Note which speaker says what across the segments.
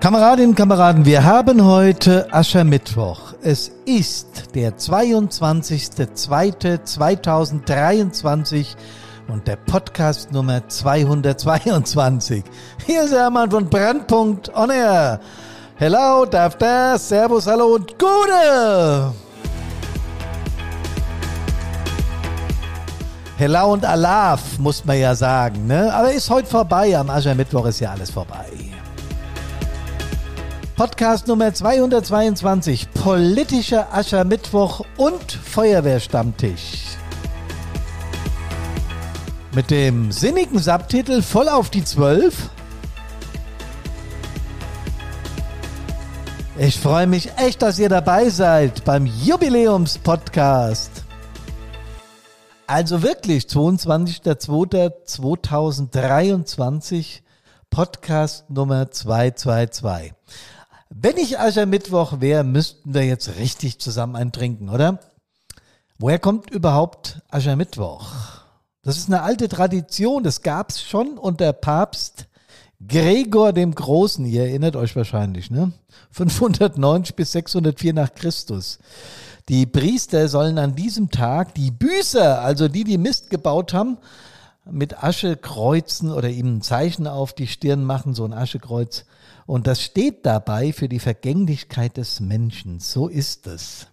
Speaker 1: Kameradinnen und Kameraden, wir haben heute Aschermittwoch. Es ist der 22.02.2023 und der Podcast Nummer 222. Hier ist Hermann von Brandpunkt On Air. Hello, darf das, Servus, Hallo und Gute! Hello und Alaf, muss man ja sagen, ne? Aber ist heute vorbei, am Aschermittwoch ist ja alles vorbei. Podcast Nummer 222, politischer Aschermittwoch und Feuerwehrstammtisch. Mit dem sinnigen Subtitel Voll auf die Zwölf. Ich freue mich echt, dass ihr dabei seid beim Jubiläumspodcast. Also wirklich, 22.02.2023, Podcast Nummer 222. Wenn ich Aschermittwoch wäre, müssten wir jetzt richtig zusammen eintrinken, oder? Woher kommt überhaupt Aschermittwoch? Das ist eine alte Tradition, das gab es schon unter Papst Gregor dem Großen, ihr erinnert euch wahrscheinlich, ne? 590 bis 604 nach Christus. Die Priester sollen an diesem Tag die Büßer, also die, die Mist gebaut haben, mit Asche kreuzen oder ihm ein Zeichen auf die Stirn machen, so ein Aschekreuz. Und das steht dabei für die Vergänglichkeit des Menschen. So ist es.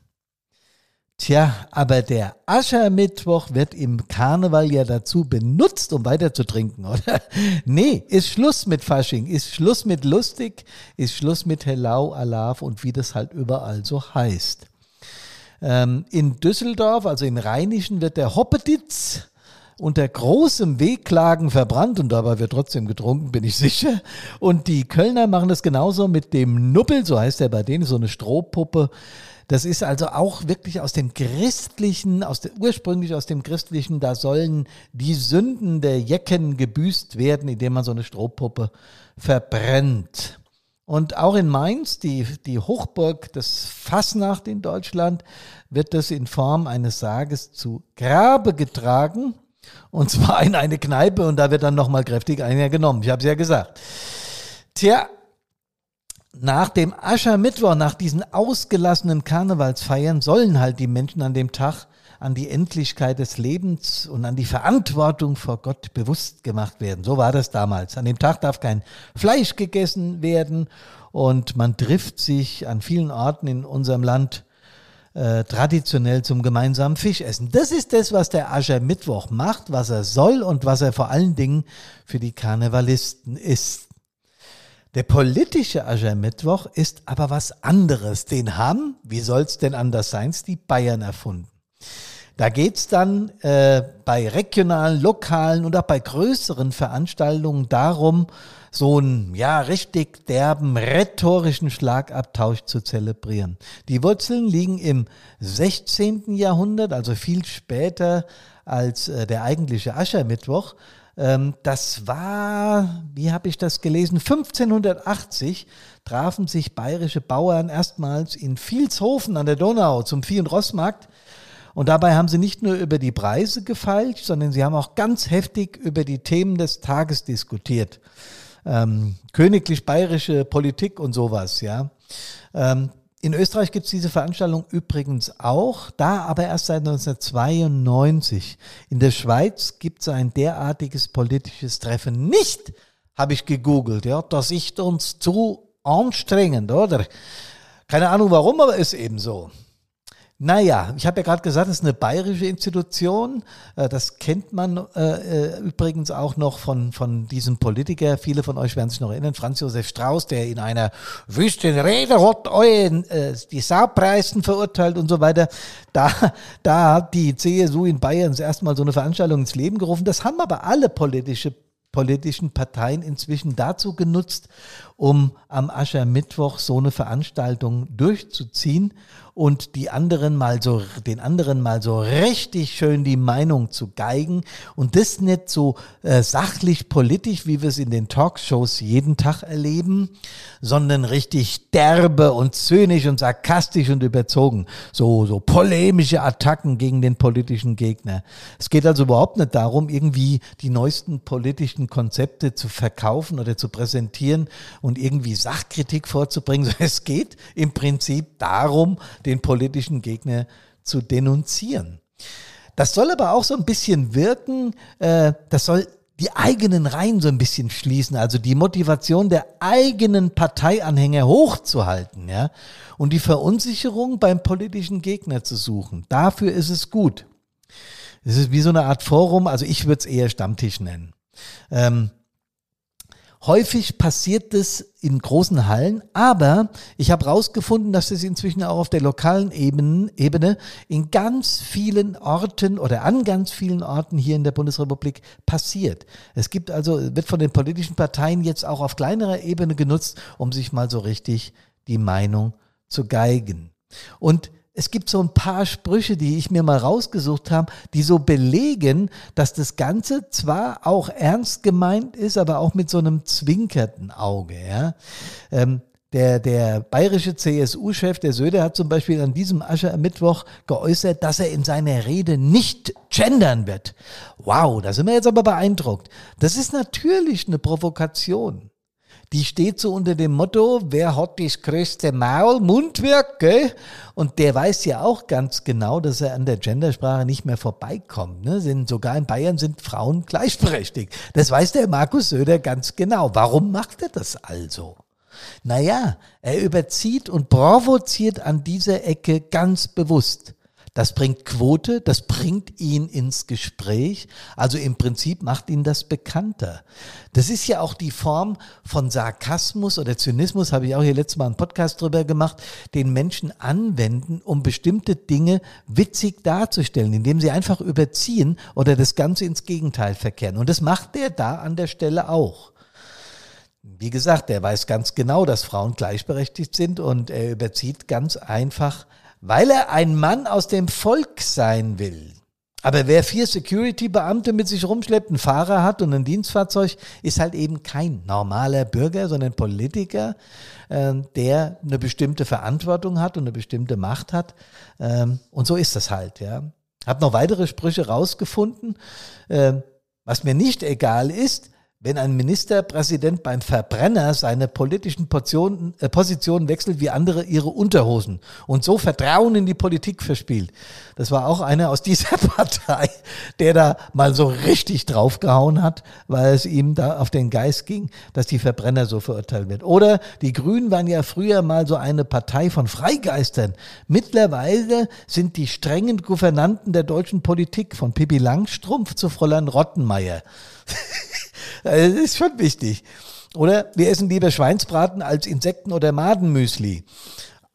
Speaker 1: Tja, aber der Aschermittwoch wird im Karneval ja dazu benutzt, um weiter zu trinken, oder? Nee, ist Schluss mit Fasching, ist Schluss mit lustig, ist Schluss mit Hellau, Alaf und wie das halt überall so heißt. Ähm, in Düsseldorf, also im Rheinischen, wird der Hoppeditz unter großem Wehklagen verbrannt und dabei wird trotzdem getrunken, bin ich sicher. Und die Kölner machen das genauso mit dem Nuppel, so heißt er bei denen, so eine Strohpuppe. Das ist also auch wirklich aus dem Christlichen, aus der, ursprünglich aus dem Christlichen, da sollen die Sünden der Jecken gebüßt werden, indem man so eine Strohpuppe verbrennt. Und auch in Mainz, die, die Hochburg des Fasnacht in Deutschland, wird das in Form eines Sarges zu Grabe getragen. Und zwar in eine Kneipe und da wird dann nochmal kräftig einer genommen. Ich habe es ja gesagt. Tja, nach dem Aschermittwoch, nach diesen ausgelassenen Karnevalsfeiern, sollen halt die Menschen an dem Tag an die Endlichkeit des Lebens und an die Verantwortung vor Gott bewusst gemacht werden. So war das damals. An dem Tag darf kein Fleisch gegessen werden und man trifft sich an vielen Orten in unserem Land äh, traditionell zum gemeinsamen Fischessen. Das ist das, was der Aschermittwoch macht, was er soll und was er vor allen Dingen für die Karnevalisten ist. Der politische Aschermittwoch ist aber was anderes. Den haben, wie soll es denn anders sein, die Bayern erfunden. Da geht's dann äh, bei regionalen, lokalen und auch bei größeren Veranstaltungen darum, so einen ja richtig derben rhetorischen Schlagabtausch zu zelebrieren. Die Wurzeln liegen im 16. Jahrhundert, also viel später als äh, der eigentliche Aschermittwoch. Ähm, das war, wie habe ich das gelesen, 1580 trafen sich bayerische Bauern erstmals in Vilshofen an der Donau zum Vieh- und Rossmarkt und dabei haben sie nicht nur über die Preise gefeilt, sondern sie haben auch ganz heftig über die Themen des Tages diskutiert. Ähm, königlich bayerische Politik und sowas, ja. Ähm, in Österreich gibt es diese Veranstaltung übrigens auch, da aber erst seit 1992. In der Schweiz gibt es ein derartiges politisches Treffen nicht, habe ich gegoogelt. Ja, das ist uns zu anstrengend, oder? Keine Ahnung warum, aber ist eben so. Naja, ich habe ja gerade gesagt, es ist eine bayerische Institution. Äh, das kennt man äh, äh, übrigens auch noch von, von diesem Politiker. Viele von euch werden sich noch erinnern, Franz Josef Strauß, der in einer wüsten Rede hat euren, äh, die Saupreisen verurteilt und so weiter. Da, da hat die CSU in Bayern erstmal so eine Veranstaltung ins Leben gerufen. Das haben aber alle politische politischen Parteien inzwischen dazu genutzt, um am Aschermittwoch so eine Veranstaltung durchzuziehen. Und die anderen mal so, den anderen mal so richtig schön die Meinung zu geigen und das nicht so äh, sachlich politisch, wie wir es in den Talkshows jeden Tag erleben, sondern richtig derbe und zynisch und sarkastisch und überzogen. So, so polemische Attacken gegen den politischen Gegner. Es geht also überhaupt nicht darum, irgendwie die neuesten politischen Konzepte zu verkaufen oder zu präsentieren und irgendwie Sachkritik vorzubringen. Es geht im Prinzip darum, den politischen Gegner zu denunzieren. Das soll aber auch so ein bisschen wirken, äh, das soll die eigenen Reihen so ein bisschen schließen, also die Motivation der eigenen Parteianhänger hochzuhalten, ja, und die Verunsicherung beim politischen Gegner zu suchen. Dafür ist es gut. Es ist wie so eine Art Forum, also ich würde es eher Stammtisch nennen. Ähm, Häufig passiert es in großen Hallen, aber ich habe herausgefunden, dass es inzwischen auch auf der lokalen Ebene, in ganz vielen Orten oder an ganz vielen Orten hier in der Bundesrepublik passiert. Es gibt also, wird von den politischen Parteien jetzt auch auf kleinerer Ebene genutzt, um sich mal so richtig die Meinung zu geigen. Und es gibt so ein paar Sprüche, die ich mir mal rausgesucht habe, die so belegen, dass das Ganze zwar auch ernst gemeint ist, aber auch mit so einem zwinkerten Auge. Ja? Ähm, der, der bayerische CSU-Chef, der Söder, hat zum Beispiel an diesem Aschermittwoch geäußert, dass er in seiner Rede nicht gendern wird. Wow, da sind wir jetzt aber beeindruckt. Das ist natürlich eine Provokation die steht so unter dem Motto, wer hat das größte Maul, Mundwerk, gell? Und der weiß ja auch ganz genau, dass er an der Gendersprache nicht mehr vorbeikommt. Ne? Sind, sogar in Bayern sind Frauen gleichberechtigt. Das weiß der Markus Söder ganz genau. Warum macht er das also? Naja, er überzieht und provoziert an dieser Ecke ganz bewusst. Das bringt Quote, das bringt ihn ins Gespräch. Also im Prinzip macht ihn das bekannter. Das ist ja auch die Form von Sarkasmus oder Zynismus, habe ich auch hier letztes Mal einen Podcast drüber gemacht, den Menschen anwenden, um bestimmte Dinge witzig darzustellen, indem sie einfach überziehen oder das Ganze ins Gegenteil verkehren. Und das macht er da an der Stelle auch. Wie gesagt, er weiß ganz genau, dass Frauen gleichberechtigt sind und er überzieht ganz einfach weil er ein Mann aus dem Volk sein will. Aber wer vier Security-Beamte mit sich rumschleppt, einen Fahrer hat und ein Dienstfahrzeug, ist halt eben kein normaler Bürger, sondern Politiker, äh, der eine bestimmte Verantwortung hat und eine bestimmte Macht hat. Ähm, und so ist das halt, ja. Hab noch weitere Sprüche rausgefunden. Äh, was mir nicht egal ist, wenn ein Ministerpräsident beim Verbrenner seine politischen Portionen, äh, Positionen wechselt wie andere ihre Unterhosen und so Vertrauen in die Politik verspielt. Das war auch einer aus dieser Partei, der da mal so richtig draufgehauen hat, weil es ihm da auf den Geist ging, dass die Verbrenner so verurteilt wird. Oder die Grünen waren ja früher mal so eine Partei von Freigeistern. Mittlerweile sind die strengen Gouvernanten der deutschen Politik von Pippi Langstrumpf zu Fräulein Rottenmeier. Das ist schon wichtig. Oder wir essen lieber Schweinsbraten als Insekten- oder Madenmüsli.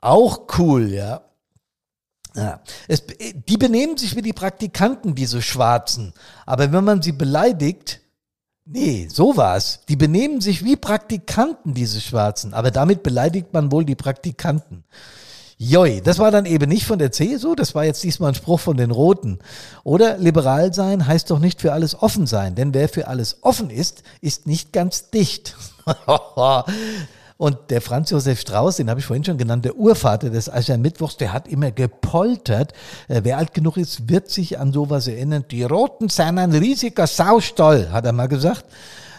Speaker 1: Auch cool, ja. Ja, es, die benehmen sich wie die Praktikanten, diese Schwarzen. Aber wenn man sie beleidigt, nee, so war's. Die benehmen sich wie Praktikanten, diese Schwarzen. Aber damit beleidigt man wohl die Praktikanten. Joi, das war dann eben nicht von der CSU, das war jetzt diesmal ein Spruch von den Roten. Oder liberal sein heißt doch nicht für alles offen sein, denn wer für alles offen ist, ist nicht ganz dicht. Und der Franz Josef Strauß, den habe ich vorhin schon genannt, der Urvater des Aschermittwochs, der hat immer gepoltert. Äh, wer alt genug ist, wird sich an sowas erinnern. Die Roten sind ein riesiger Saustall, hat er mal gesagt.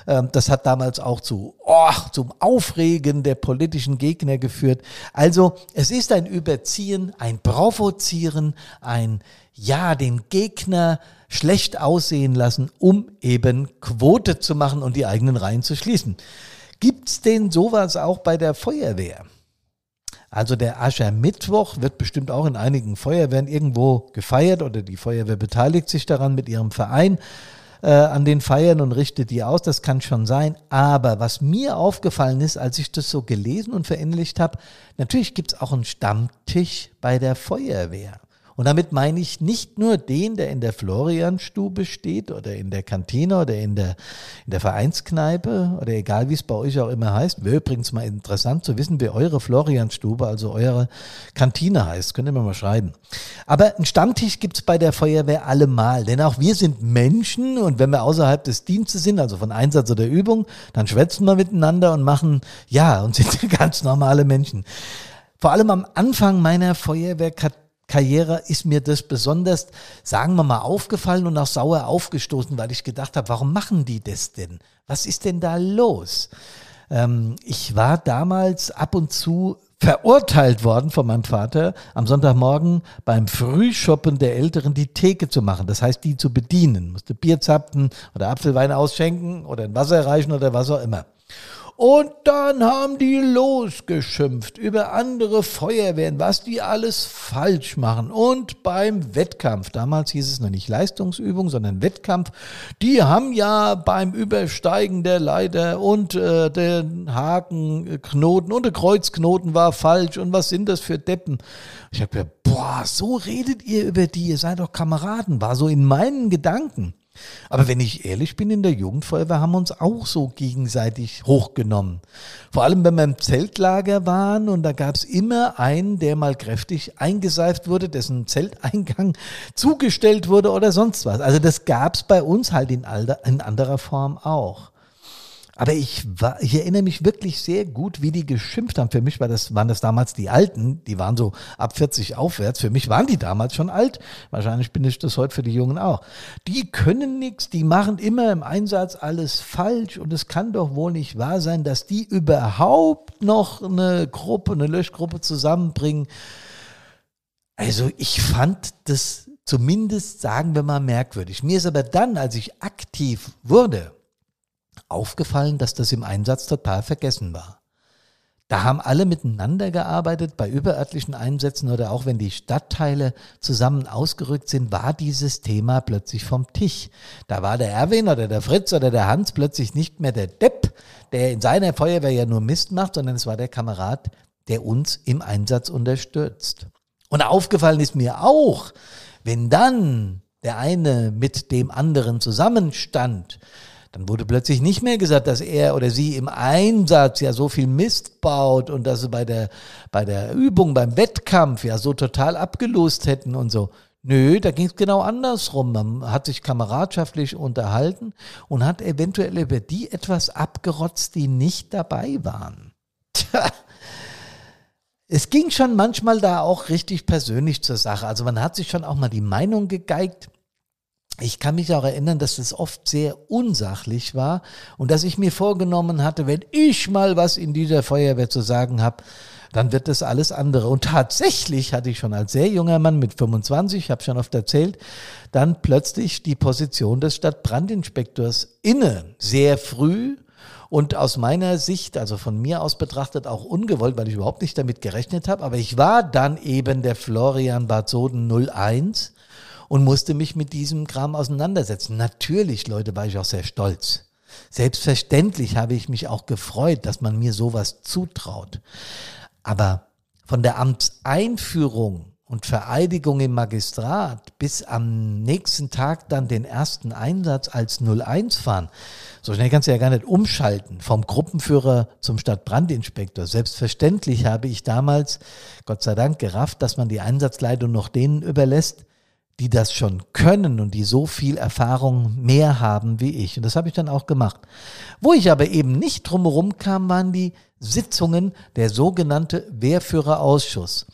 Speaker 1: Ähm, das hat damals auch zu, oh, zum Aufregen der politischen Gegner geführt. Also es ist ein Überziehen, ein Provozieren, ein ja, den Gegner schlecht aussehen lassen, um eben Quote zu machen und die eigenen Reihen zu schließen. Gibt's denn sowas auch bei der Feuerwehr? Also der Aschermittwoch wird bestimmt auch in einigen Feuerwehren irgendwo gefeiert oder die Feuerwehr beteiligt sich daran mit ihrem Verein äh, an den Feiern und richtet die aus, das kann schon sein. Aber was mir aufgefallen ist, als ich das so gelesen und verinnerlicht habe, natürlich gibt es auch einen Stammtisch bei der Feuerwehr. Und damit meine ich nicht nur den, der in der Florianstube steht oder in der Kantine oder in der, in der Vereinskneipe oder egal wie es bei euch auch immer heißt. Wäre übrigens mal interessant zu wissen, wie eure Florianstube, also eure Kantine heißt. Könnt ihr mir mal schreiben. Aber einen Stammtisch gibt's bei der Feuerwehr allemal, denn auch wir sind Menschen und wenn wir außerhalb des Dienstes sind, also von Einsatz oder Übung, dann schwätzen wir miteinander und machen, ja, und sind ganz normale Menschen. Vor allem am Anfang meiner Feuerwehrkarriere ist mir das besonders, sagen wir mal, aufgefallen und auch sauer aufgestoßen, weil ich gedacht habe, warum machen die das denn? Was ist denn da los? Ähm, ich war damals ab und zu verurteilt worden von meinem Vater, am Sonntagmorgen beim Frühshoppen der Älteren die Theke zu machen. Das heißt, die zu bedienen. Musste Bier zapfen oder Apfelwein ausschenken oder ein Wasser reichen oder was auch immer. Und dann haben die losgeschimpft über andere Feuerwehren, was die alles falsch machen. Und beim Wettkampf, damals hieß es noch nicht Leistungsübung, sondern Wettkampf, die haben ja beim Übersteigen der Leiter und äh, den Hakenknoten und der Kreuzknoten war falsch. Und was sind das für Deppen? Ich habe gedacht, boah, so redet ihr über die, ihr seid doch Kameraden, war so in meinen Gedanken. Aber wenn ich ehrlich bin, in der Jugendfeuerwehr haben wir uns auch so gegenseitig hochgenommen. Vor allem, wenn wir im Zeltlager waren und da gab es immer einen, der mal kräftig eingeseift wurde, dessen Zelteingang zugestellt wurde oder sonst was. Also das gab es bei uns halt in, alter, in anderer Form auch. Aber ich, war, ich erinnere mich wirklich sehr gut, wie die geschimpft haben. Für mich war das, waren das damals die Alten, die waren so ab 40 aufwärts. Für mich waren die damals schon alt. Wahrscheinlich bin ich das heute für die Jungen auch. Die können nichts, die machen immer im Einsatz alles falsch und es kann doch wohl nicht wahr sein, dass die überhaupt noch eine Gruppe, eine Löschgruppe zusammenbringen. Also ich fand das zumindest, sagen wir mal, merkwürdig. Mir ist aber dann, als ich aktiv wurde, aufgefallen, dass das im Einsatz total vergessen war. Da haben alle miteinander gearbeitet bei überörtlichen Einsätzen oder auch wenn die Stadtteile zusammen ausgerückt sind, war dieses Thema plötzlich vom Tisch. Da war der Erwin oder der Fritz oder der Hans plötzlich nicht mehr der Depp, der in seiner Feuerwehr ja nur Mist macht, sondern es war der Kamerad, der uns im Einsatz unterstützt. Und aufgefallen ist mir auch, wenn dann der eine mit dem anderen zusammenstand, dann wurde plötzlich nicht mehr gesagt, dass er oder sie im Einsatz ja so viel Mist baut und dass sie bei der, bei der Übung, beim Wettkampf ja so total abgelost hätten und so. Nö, da ging es genau andersrum. Man hat sich kameradschaftlich unterhalten und hat eventuell über die etwas abgerotzt, die nicht dabei waren. Tja. Es ging schon manchmal da auch richtig persönlich zur Sache. Also man hat sich schon auch mal die Meinung gegeigt ich kann mich auch erinnern, dass es oft sehr unsachlich war und dass ich mir vorgenommen hatte, wenn ich mal was in dieser Feuerwehr zu sagen habe, dann wird das alles andere. Und tatsächlich hatte ich schon als sehr junger Mann mit 25, habe schon oft erzählt, dann plötzlich die Position des Stadtbrandinspektors inne. Sehr früh und aus meiner Sicht, also von mir aus betrachtet, auch ungewollt, weil ich überhaupt nicht damit gerechnet habe. Aber ich war dann eben der Florian Bad Soden 01 und musste mich mit diesem Kram auseinandersetzen. Natürlich, Leute, war ich auch sehr stolz. Selbstverständlich habe ich mich auch gefreut, dass man mir sowas zutraut. Aber von der Amtseinführung und Vereidigung im Magistrat bis am nächsten Tag dann den ersten Einsatz als 01 fahren, so schnell kannst du ja gar nicht umschalten vom Gruppenführer zum Stadtbrandinspektor. Selbstverständlich habe ich damals, Gott sei Dank, gerafft, dass man die Einsatzleitung noch denen überlässt, die das schon können und die so viel Erfahrung mehr haben wie ich. Und das habe ich dann auch gemacht. Wo ich aber eben nicht drumherum kam, waren die Sitzungen der sogenannte Wehrführerausschuss.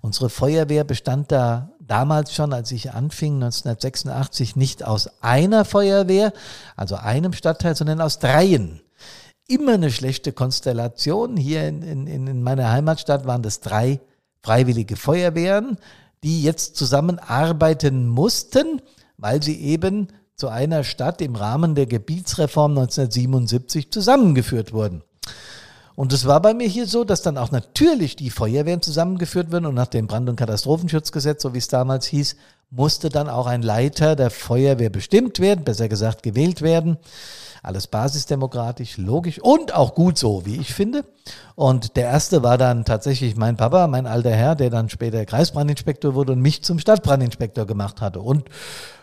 Speaker 1: Unsere Feuerwehr bestand da damals schon, als ich anfing, 1986, nicht aus einer Feuerwehr, also einem Stadtteil, sondern aus dreien. Immer eine schlechte Konstellation. Hier in, in, in meiner Heimatstadt waren das drei freiwillige Feuerwehren die jetzt zusammenarbeiten mussten, weil sie eben zu einer Stadt im Rahmen der Gebietsreform 1977 zusammengeführt wurden. Und es war bei mir hier so, dass dann auch natürlich die Feuerwehren zusammengeführt werden und nach dem Brand- und Katastrophenschutzgesetz, so wie es damals hieß, musste dann auch ein Leiter der Feuerwehr bestimmt werden, besser gesagt gewählt werden. Alles basisdemokratisch, logisch und auch gut so, wie ich finde. Und der erste war dann tatsächlich mein Papa, mein alter Herr, der dann später Kreisbrandinspektor wurde und mich zum Stadtbrandinspektor gemacht hatte. Und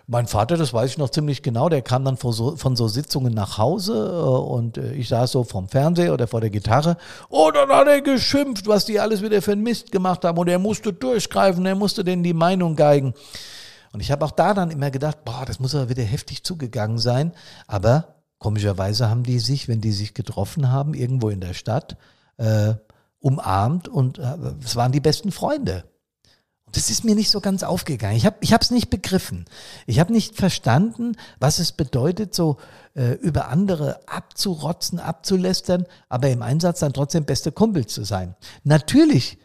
Speaker 1: mein Vater, das weiß ich noch ziemlich genau, der kam dann von so, von so Sitzungen nach Hause äh, und äh, ich saß so vom Fernseher oder vor der Gitarre. Oh, dann hat er geschimpft, was die alles wieder für einen Mist gemacht haben und er musste durchgreifen, er musste denen die Meinung geigen. Und ich habe auch da dann immer gedacht, boah, das muss aber wieder heftig zugegangen sein. Aber komischerweise haben die sich, wenn die sich getroffen haben, irgendwo in der Stadt, äh, umarmt und äh, es waren die besten Freunde. Das ist mir nicht so ganz aufgegangen. Ich habe es nicht begriffen. Ich habe nicht verstanden, was es bedeutet, so äh, über andere abzurotzen, abzulästern, aber im Einsatz dann trotzdem beste Kumpel zu sein. Natürlich,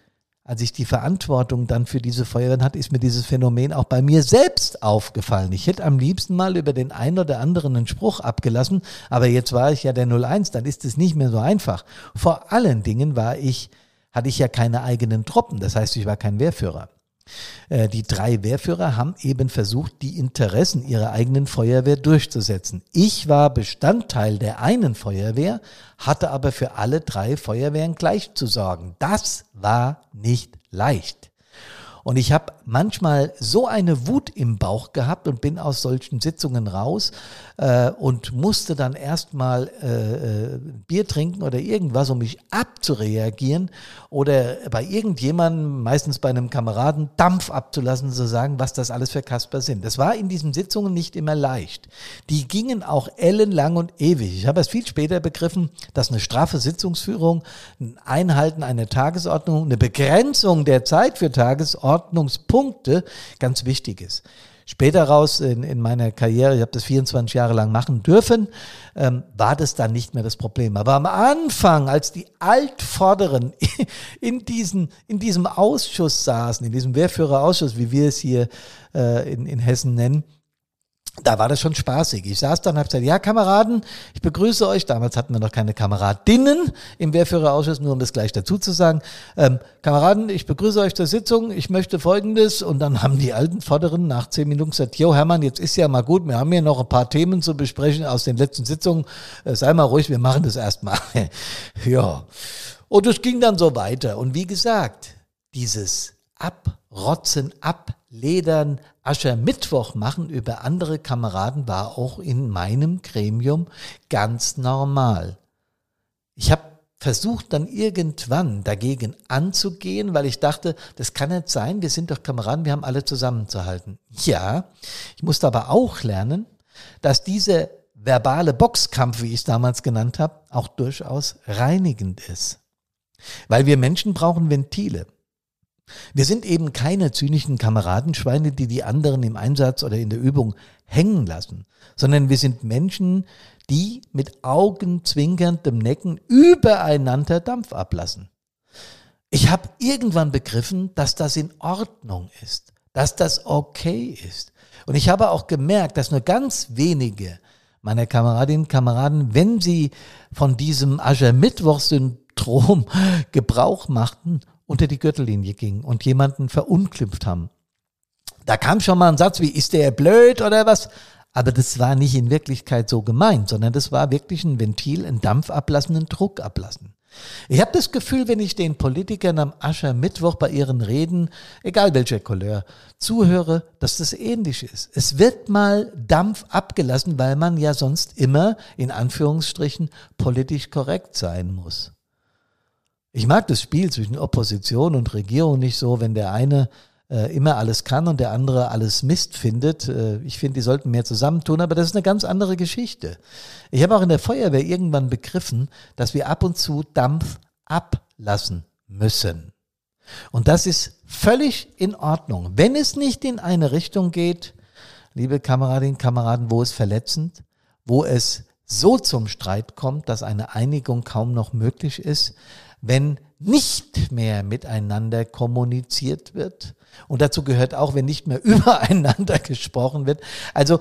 Speaker 1: als ich die Verantwortung dann für diese Feuerwehren hatte, ist mir dieses Phänomen auch bei mir selbst aufgefallen. Ich hätte am liebsten mal über den einen oder anderen einen Spruch abgelassen, aber jetzt war ich ja der 01, dann ist es nicht mehr so einfach. Vor allen Dingen war ich, hatte ich ja keine eigenen Truppen, das heißt, ich war kein Wehrführer. Äh, die drei Wehrführer haben eben versucht, die Interessen ihrer eigenen Feuerwehr durchzusetzen. Ich war Bestandteil der einen Feuerwehr, hatte aber für alle drei Feuerwehren gleich zu sorgen. Das war nicht leicht. Und ich habe manchmal so eine Wut im Bauch gehabt und bin aus solchen Sitzungen raus äh, und musste dann erstmal äh, äh, Bier trinken oder irgendwas, um mich abzureagieren oder bei irgendjemandem, meistens bei einem Kameraden, Dampf abzulassen, zu sagen, was das alles für Kasper sind. Das war in diesen Sitzungen nicht immer leicht. Die gingen auch ellenlang und ewig. Ich habe erst viel später begriffen, dass eine straffe Sitzungsführung, ein Einhalten einer Tagesordnung, eine Begrenzung der Zeit für Tagesordnung, Ordnungspunkte ganz wichtig ist. Später raus in, in meiner Karriere, ich habe das 24 Jahre lang machen dürfen, ähm, war das dann nicht mehr das Problem. Aber am Anfang, als die Altvorderen in, diesen, in diesem Ausschuss saßen, in diesem Wehrführerausschuss, wie wir es hier äh, in, in Hessen nennen, da war das schon spaßig. Ich saß dann und habe gesagt, ja Kameraden, ich begrüße euch. Damals hatten wir noch keine Kameradinnen im Wehrführerausschuss, nur um das gleich dazu zu sagen. Ähm, Kameraden, ich begrüße euch zur Sitzung. Ich möchte Folgendes. Und dann haben die alten Vorderen nach zehn Minuten gesagt, Jo Hermann, jetzt ist ja mal gut. Wir haben hier noch ein paar Themen zu besprechen aus den letzten Sitzungen. Äh, sei mal ruhig, wir machen das erstmal. ja. Und es ging dann so weiter. Und wie gesagt, dieses Abrotzen, Abledern, Aschermittwoch machen über andere Kameraden war auch in meinem Gremium ganz normal. Ich habe versucht dann irgendwann dagegen anzugehen, weil ich dachte, das kann nicht sein, wir sind doch Kameraden, wir haben alle zusammenzuhalten. Ja, ich musste aber auch lernen, dass dieser verbale Boxkampf, wie ich es damals genannt habe, auch durchaus reinigend ist. Weil wir Menschen brauchen Ventile. Wir sind eben keine zynischen Kameradenschweine, die die anderen im Einsatz oder in der Übung hängen lassen, sondern wir sind Menschen, die mit augenzwinkerndem Necken übereinander Dampf ablassen. Ich habe irgendwann begriffen, dass das in Ordnung ist, dass das okay ist. Und ich habe auch gemerkt, dass nur ganz wenige meiner Kameradinnen und Kameraden, wenn sie von diesem Aschermittwoch-Syndrom Gebrauch machten, unter die Gürtellinie gingen und jemanden verunglimpft haben. Da kam schon mal ein Satz wie, ist der blöd oder was? Aber das war nicht in Wirklichkeit so gemeint, sondern das war wirklich ein Ventil, ein Dampf ablassen, ein Druck ablassen. Ich habe das Gefühl, wenn ich den Politikern am Aschermittwoch bei ihren Reden, egal welcher Couleur, zuhöre, dass das ähnlich ist. Es wird mal Dampf abgelassen, weil man ja sonst immer, in Anführungsstrichen, politisch korrekt sein muss. Ich mag das Spiel zwischen Opposition und Regierung nicht so, wenn der eine äh, immer alles kann und der andere alles Mist findet. Äh, ich finde, die sollten mehr zusammentun, aber das ist eine ganz andere Geschichte. Ich habe auch in der Feuerwehr irgendwann begriffen, dass wir ab und zu Dampf ablassen müssen. Und das ist völlig in Ordnung. Wenn es nicht in eine Richtung geht, liebe Kameradinnen und Kameraden, wo es verletzend, wo es so zum Streit kommt, dass eine Einigung kaum noch möglich ist, wenn nicht mehr miteinander kommuniziert wird. Und dazu gehört auch, wenn nicht mehr übereinander gesprochen wird. Also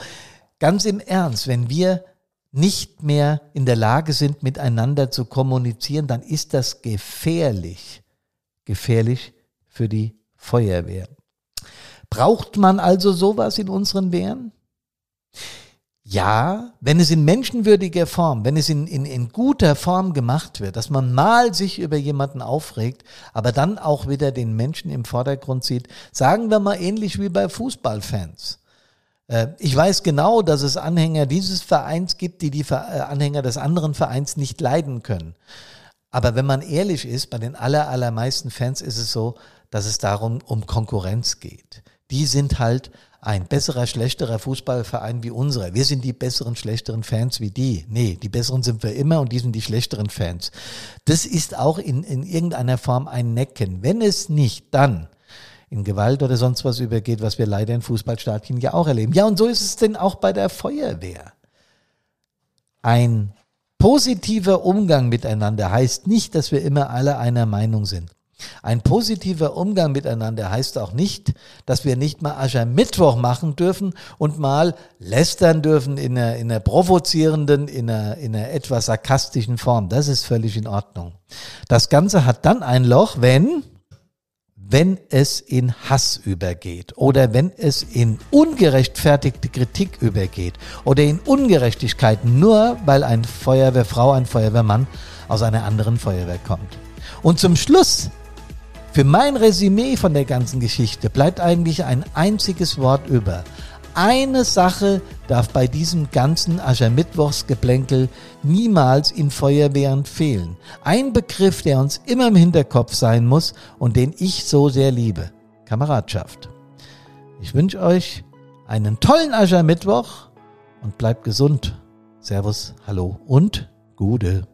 Speaker 1: ganz im Ernst, wenn wir nicht mehr in der Lage sind, miteinander zu kommunizieren, dann ist das gefährlich. Gefährlich für die Feuerwehr. Braucht man also sowas in unseren Wehren? Ja, wenn es in menschenwürdiger Form, wenn es in, in, in guter Form gemacht wird, dass man mal sich über jemanden aufregt, aber dann auch wieder den Menschen im Vordergrund sieht, sagen wir mal ähnlich wie bei Fußballfans. Äh, ich weiß genau, dass es Anhänger dieses Vereins gibt, die die äh, Anhänger des anderen Vereins nicht leiden können. Aber wenn man ehrlich ist, bei den aller, allermeisten Fans ist es so, dass es darum um Konkurrenz geht. Die sind halt ein besserer, schlechterer Fußballverein wie unserer. Wir sind die besseren, schlechteren Fans wie die. Nee, die besseren sind wir immer und die sind die schlechteren Fans. Das ist auch in, in irgendeiner Form ein Necken. Wenn es nicht dann in Gewalt oder sonst was übergeht, was wir leider in Fußballstadien ja auch erleben. Ja, und so ist es denn auch bei der Feuerwehr. Ein positiver Umgang miteinander heißt nicht, dass wir immer alle einer Meinung sind. Ein positiver Umgang miteinander heißt auch nicht, dass wir nicht mal Aschermittwoch machen dürfen und mal lästern dürfen in einer, in einer provozierenden, in einer, in einer etwas sarkastischen Form. Das ist völlig in Ordnung. Das Ganze hat dann ein Loch, wenn, wenn es in Hass übergeht oder wenn es in ungerechtfertigte Kritik übergeht oder in Ungerechtigkeiten, nur weil ein Feuerwehrfrau, ein Feuerwehrmann aus einer anderen Feuerwehr kommt. Und zum Schluss für mein Resümee von der ganzen Geschichte bleibt eigentlich ein einziges Wort über. Eine Sache darf bei diesem ganzen Aschermittwochsgeplänkel niemals in Feuerwehren fehlen. Ein Begriff, der uns immer im Hinterkopf sein muss und den ich so sehr liebe. Kameradschaft. Ich wünsche euch einen tollen Aschermittwoch und bleibt gesund. Servus, hallo und Gude.